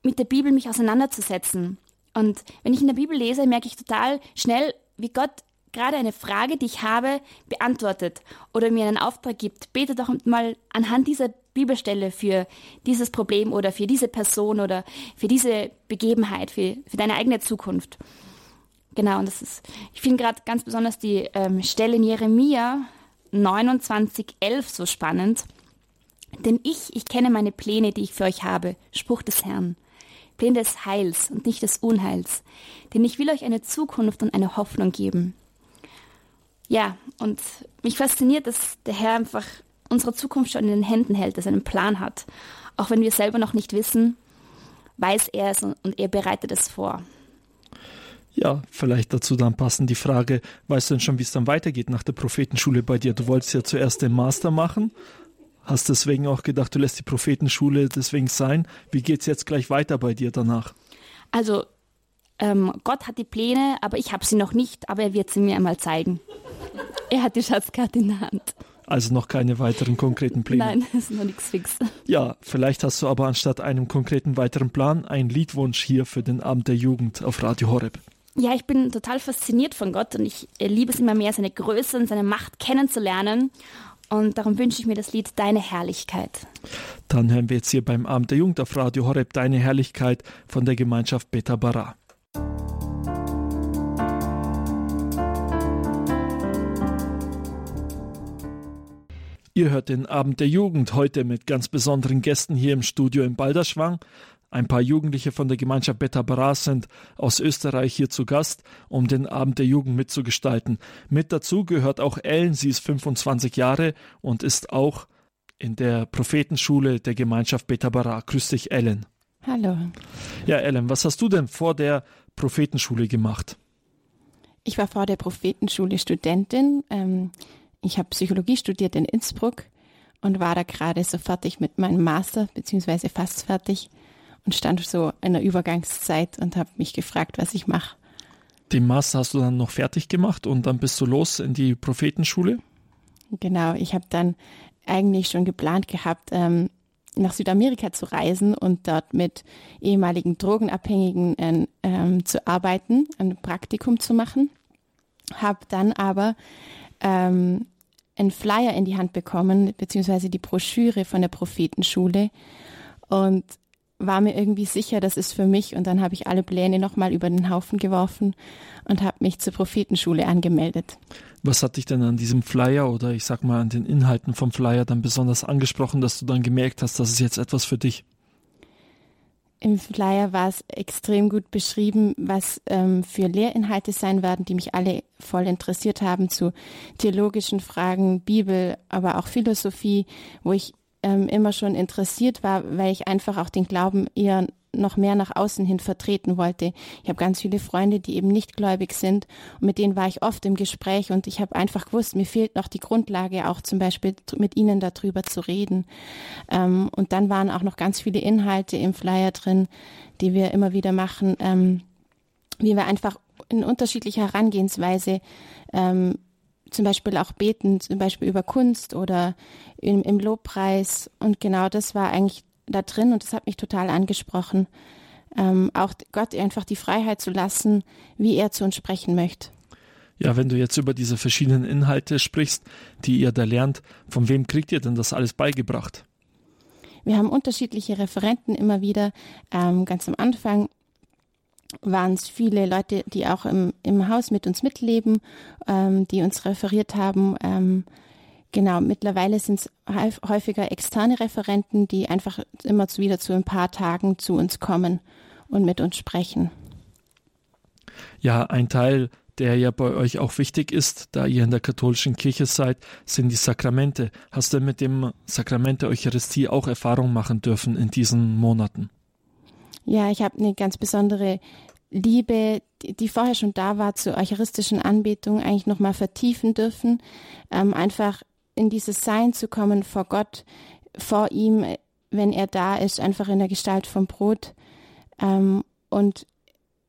mit der Bibel mich auseinanderzusetzen. Und wenn ich in der Bibel lese, merke ich total schnell, wie Gott gerade eine Frage, die ich habe, beantwortet oder mir einen Auftrag gibt, bete doch mal anhand dieser Bibelstelle für dieses Problem oder für diese Person oder für diese Begebenheit, für, für deine eigene Zukunft. Genau, und das ist, ich finde gerade ganz besonders die ähm, Stelle in Jeremia 29,11 so spannend. Denn ich, ich kenne meine Pläne, die ich für euch habe, Spruch des Herrn. Pläne des Heils und nicht des Unheils. Denn ich will euch eine Zukunft und eine Hoffnung geben. Ja, und mich fasziniert, dass der Herr einfach unsere Zukunft schon in den Händen hält, dass er einen Plan hat. Auch wenn wir selber noch nicht wissen, weiß er es und er bereitet es vor. Ja, vielleicht dazu dann passend die Frage, weißt du denn schon, wie es dann weitergeht nach der Prophetenschule bei dir? Du wolltest ja zuerst den Master machen, hast deswegen auch gedacht, du lässt die Prophetenschule deswegen sein. Wie geht es jetzt gleich weiter bei dir danach? Also, ähm, Gott hat die Pläne, aber ich habe sie noch nicht, aber er wird sie mir einmal zeigen. Er hat die Schatzkarte in der Hand. Also noch keine weiteren konkreten Pläne. Nein, ist noch nichts fix. Ja, vielleicht hast du aber anstatt einem konkreten weiteren Plan einen Liedwunsch hier für den Abend der Jugend auf Radio Horeb. Ja, ich bin total fasziniert von Gott und ich liebe es immer mehr, seine Größe und seine Macht kennenzulernen. Und darum wünsche ich mir das Lied Deine Herrlichkeit. Dann hören wir jetzt hier beim Abend der Jugend auf Radio Horeb Deine Herrlichkeit von der Gemeinschaft Beta Bara. Ihr hört den Abend der Jugend heute mit ganz besonderen Gästen hier im Studio in Balderschwang. Ein paar Jugendliche von der Gemeinschaft Beta Bra sind aus Österreich hier zu Gast, um den Abend der Jugend mitzugestalten. Mit dazu gehört auch Ellen, sie ist 25 Jahre und ist auch in der Prophetenschule der Gemeinschaft Beta Bra. Grüß dich, Ellen. Hallo. Ja, Ellen, was hast du denn vor der Prophetenschule gemacht? Ich war vor der Prophetenschule Studentin. Ähm, ich habe Psychologie studiert in Innsbruck und war da gerade so fertig mit meinem Master, beziehungsweise fast fertig und stand so in der Übergangszeit und habe mich gefragt, was ich mache. Den Master hast du dann noch fertig gemacht und dann bist du los in die Prophetenschule? Genau, ich habe dann eigentlich schon geplant gehabt, ähm, nach Südamerika zu reisen und dort mit ehemaligen Drogenabhängigen äh, ähm, zu arbeiten, ein Praktikum zu machen. Habe dann aber ähm, einen Flyer in die Hand bekommen, beziehungsweise die Broschüre von der Prophetenschule und war mir irgendwie sicher, das ist für mich. Und dann habe ich alle Pläne nochmal über den Haufen geworfen und habe mich zur Prophetenschule angemeldet. Was hat dich denn an diesem Flyer oder ich sag mal an den Inhalten vom Flyer dann besonders angesprochen, dass du dann gemerkt hast, das ist jetzt etwas für dich? Im Flyer war es extrem gut beschrieben, was ähm, für Lehrinhalte sein werden, die mich alle voll interessiert haben zu theologischen Fragen, Bibel, aber auch Philosophie, wo ich ähm, immer schon interessiert war, weil ich einfach auch den Glauben eher noch mehr nach außen hin vertreten wollte. Ich habe ganz viele Freunde, die eben nicht gläubig sind und mit denen war ich oft im Gespräch und ich habe einfach gewusst, mir fehlt noch die Grundlage, auch zum Beispiel mit ihnen darüber zu reden. Ähm, und dann waren auch noch ganz viele Inhalte im Flyer drin, die wir immer wieder machen, ähm, wie wir einfach in unterschiedlicher Herangehensweise ähm, zum Beispiel auch beten, zum Beispiel über Kunst oder im, im Lobpreis. Und genau das war eigentlich da drin und das hat mich total angesprochen. Ähm, auch Gott einfach die Freiheit zu lassen, wie er zu uns sprechen möchte. Ja, wenn du jetzt über diese verschiedenen Inhalte sprichst, die ihr da lernt, von wem kriegt ihr denn das alles beigebracht? Wir haben unterschiedliche Referenten immer wieder. Ähm, ganz am Anfang waren es viele Leute, die auch im, im Haus mit uns mitleben, ähm, die uns referiert haben. Ähm, genau, mittlerweile sind es häufiger externe Referenten, die einfach immer wieder zu ein paar Tagen zu uns kommen und mit uns sprechen. Ja, ein Teil, der ja bei euch auch wichtig ist, da ihr in der katholischen Kirche seid, sind die Sakramente. Hast du mit dem Sakrament der Eucharistie auch Erfahrung machen dürfen in diesen Monaten? Ja, ich habe eine ganz besondere Liebe, die vorher schon da war, zur eucharistischen Anbetung eigentlich nochmal vertiefen dürfen. Ähm, einfach in dieses Sein zu kommen vor Gott, vor ihm, wenn er da ist, einfach in der Gestalt vom Brot. Ähm, und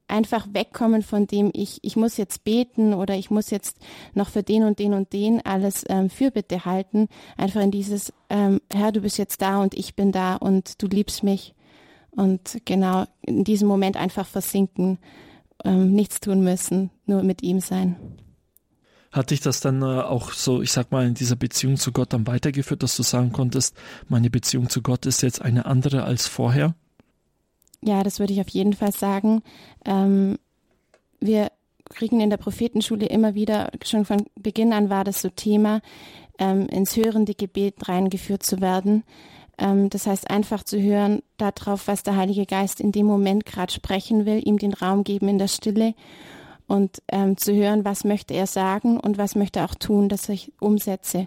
einfach wegkommen von dem, ich, ich muss jetzt beten oder ich muss jetzt noch für den und den und den alles ähm, Fürbitte halten. Einfach in dieses, ähm, Herr, du bist jetzt da und ich bin da und du liebst mich und genau in diesem Moment einfach versinken, ähm, nichts tun müssen, nur mit ihm sein. Hat dich das dann äh, auch so, ich sag mal, in dieser Beziehung zu Gott dann weitergeführt, dass du sagen konntest, meine Beziehung zu Gott ist jetzt eine andere als vorher? Ja, das würde ich auf jeden Fall sagen. Ähm, wir kriegen in der Prophetenschule immer wieder, schon von Beginn an war das so Thema, ähm, ins hörende Gebet reingeführt zu werden. Ähm, das heißt, einfach zu hören darauf, was der Heilige Geist in dem Moment gerade sprechen will, ihm den Raum geben in der Stille und ähm, zu hören, was möchte er sagen und was möchte er auch tun, dass ich umsetze.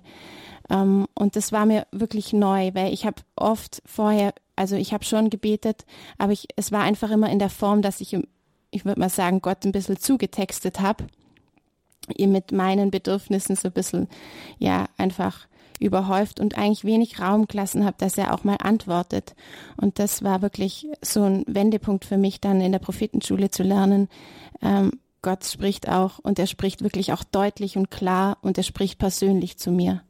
Ähm, und das war mir wirklich neu, weil ich habe oft vorher, also ich habe schon gebetet, aber ich, es war einfach immer in der Form, dass ich, ich würde mal sagen, Gott ein bisschen zugetextet habe, mit meinen Bedürfnissen so ein bisschen, ja, einfach überhäuft und eigentlich wenig Raum gelassen habe, dass er auch mal antwortet. Und das war wirklich so ein Wendepunkt für mich, dann in der Prophetenschule zu lernen. Ähm, Gott spricht auch und er spricht wirklich auch deutlich und klar und er spricht persönlich zu mir.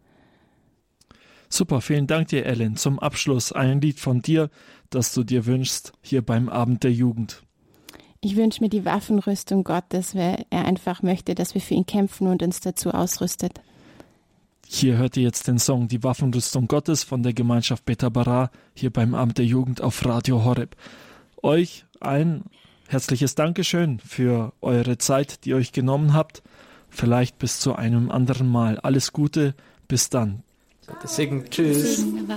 Super, vielen Dank dir, Ellen. Zum Abschluss ein Lied von dir, das du dir wünschst, hier beim Abend der Jugend. Ich wünsche mir die Waffenrüstung Gottes, weil er einfach möchte, dass wir für ihn kämpfen und uns dazu ausrüstet. Hier hört ihr jetzt den Song Die Waffenrüstung Gottes von der Gemeinschaft Beta Bara hier beim Amt der Jugend auf Radio Horeb. Euch ein herzliches Dankeschön für eure Zeit, die ihr euch genommen habt. Vielleicht bis zu einem anderen Mal. Alles Gute, bis dann. Segen, tschüss. Segen,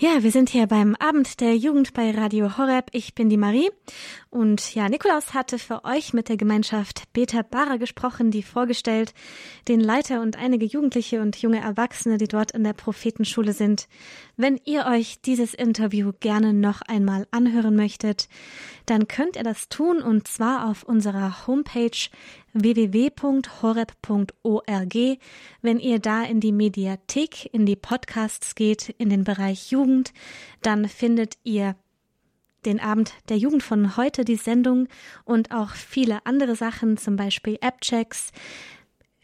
Ja, wir sind hier beim Abend der Jugend bei Radio Horeb. Ich bin die Marie. Und ja, Nikolaus hatte für euch mit der Gemeinschaft Beta Bara gesprochen, die vorgestellt, den Leiter und einige Jugendliche und junge Erwachsene, die dort in der Prophetenschule sind. Wenn ihr euch dieses Interview gerne noch einmal anhören möchtet, dann könnt ihr das tun und zwar auf unserer Homepage www.horeb.org. Wenn ihr da in die Mediathek, in die Podcasts geht, in den Bereich Jugend, dann findet ihr den Abend der Jugend von heute, die Sendung und auch viele andere Sachen, zum Beispiel App-Checks,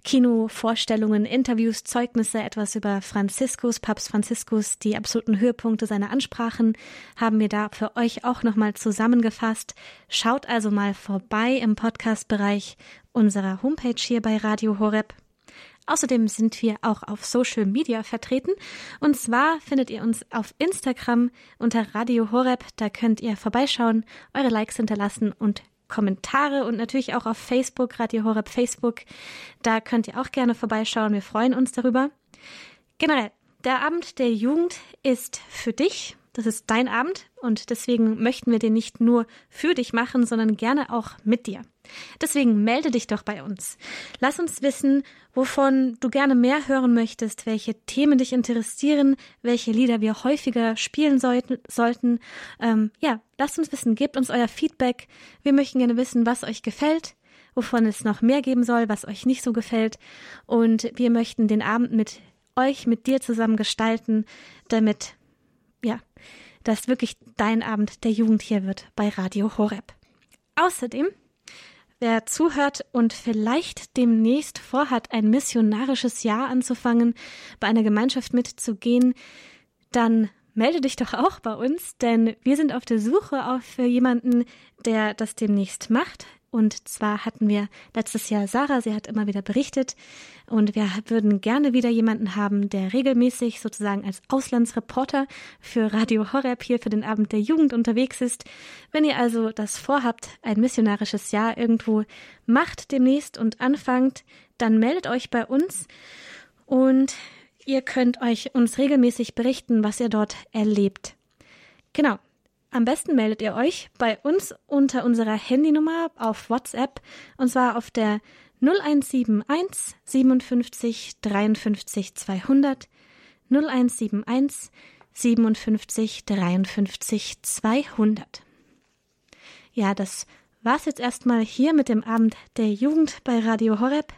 Kinovorstellungen, Interviews, Zeugnisse, etwas über Franziskus, Papst Franziskus, die absoluten Höhepunkte seiner Ansprachen haben wir da für euch auch nochmal zusammengefasst. Schaut also mal vorbei im Podcast-Bereich unserer Homepage hier bei Radio Horeb. Außerdem sind wir auch auf Social Media vertreten. Und zwar findet ihr uns auf Instagram unter Radio Horeb. Da könnt ihr vorbeischauen, eure Likes hinterlassen und Kommentare und natürlich auch auf Facebook, Radio Horeb Facebook. Da könnt ihr auch gerne vorbeischauen. Wir freuen uns darüber. Generell, der Abend der Jugend ist für dich Das ist dein Abend und deswegen möchten wir den nicht nur für dich machen, sondern gerne auch mit dir. Deswegen melde dich doch bei uns. Lass uns wissen, wovon du gerne mehr hören möchtest, welche Themen dich interessieren, welche Lieder wir häufiger spielen sollten. sollten. Ähm, ja, lasst uns wissen, gebt uns euer Feedback. Wir möchten gerne wissen, was euch gefällt, wovon es noch mehr geben soll, was euch nicht so gefällt. Und wir möchten den Abend mit euch, mit dir zusammen gestalten, damit, ja, das wirklich dein Abend der Jugend hier wird bei Radio Horeb. Außerdem Wer zuhört und vielleicht demnächst vorhat, ein missionarisches Jahr anzufangen, bei einer Gemeinschaft mitzugehen, dann melde dich doch auch bei uns, denn wir sind auf der Suche auf jemanden, der das demnächst macht. Und zwar hatten wir letztes Jahr Sarah, sie hat immer wieder berichtet. Und wir würden gerne wieder jemanden haben, der regelmäßig sozusagen als Auslandsreporter für Radio Horeb hier für den Abend der Jugend unterwegs ist. Wenn ihr also das vorhabt, ein missionarisches Jahr irgendwo macht demnächst und anfangt, dann meldet euch bei uns und ihr könnt euch uns regelmäßig berichten, was ihr dort erlebt. Genau. Am besten meldet ihr euch bei uns unter unserer Handynummer auf WhatsApp und zwar auf der 0171 57 53 200 0171 57 53 200. Ja, das war's jetzt erstmal hier mit dem Abend der Jugend bei Radio Horeb.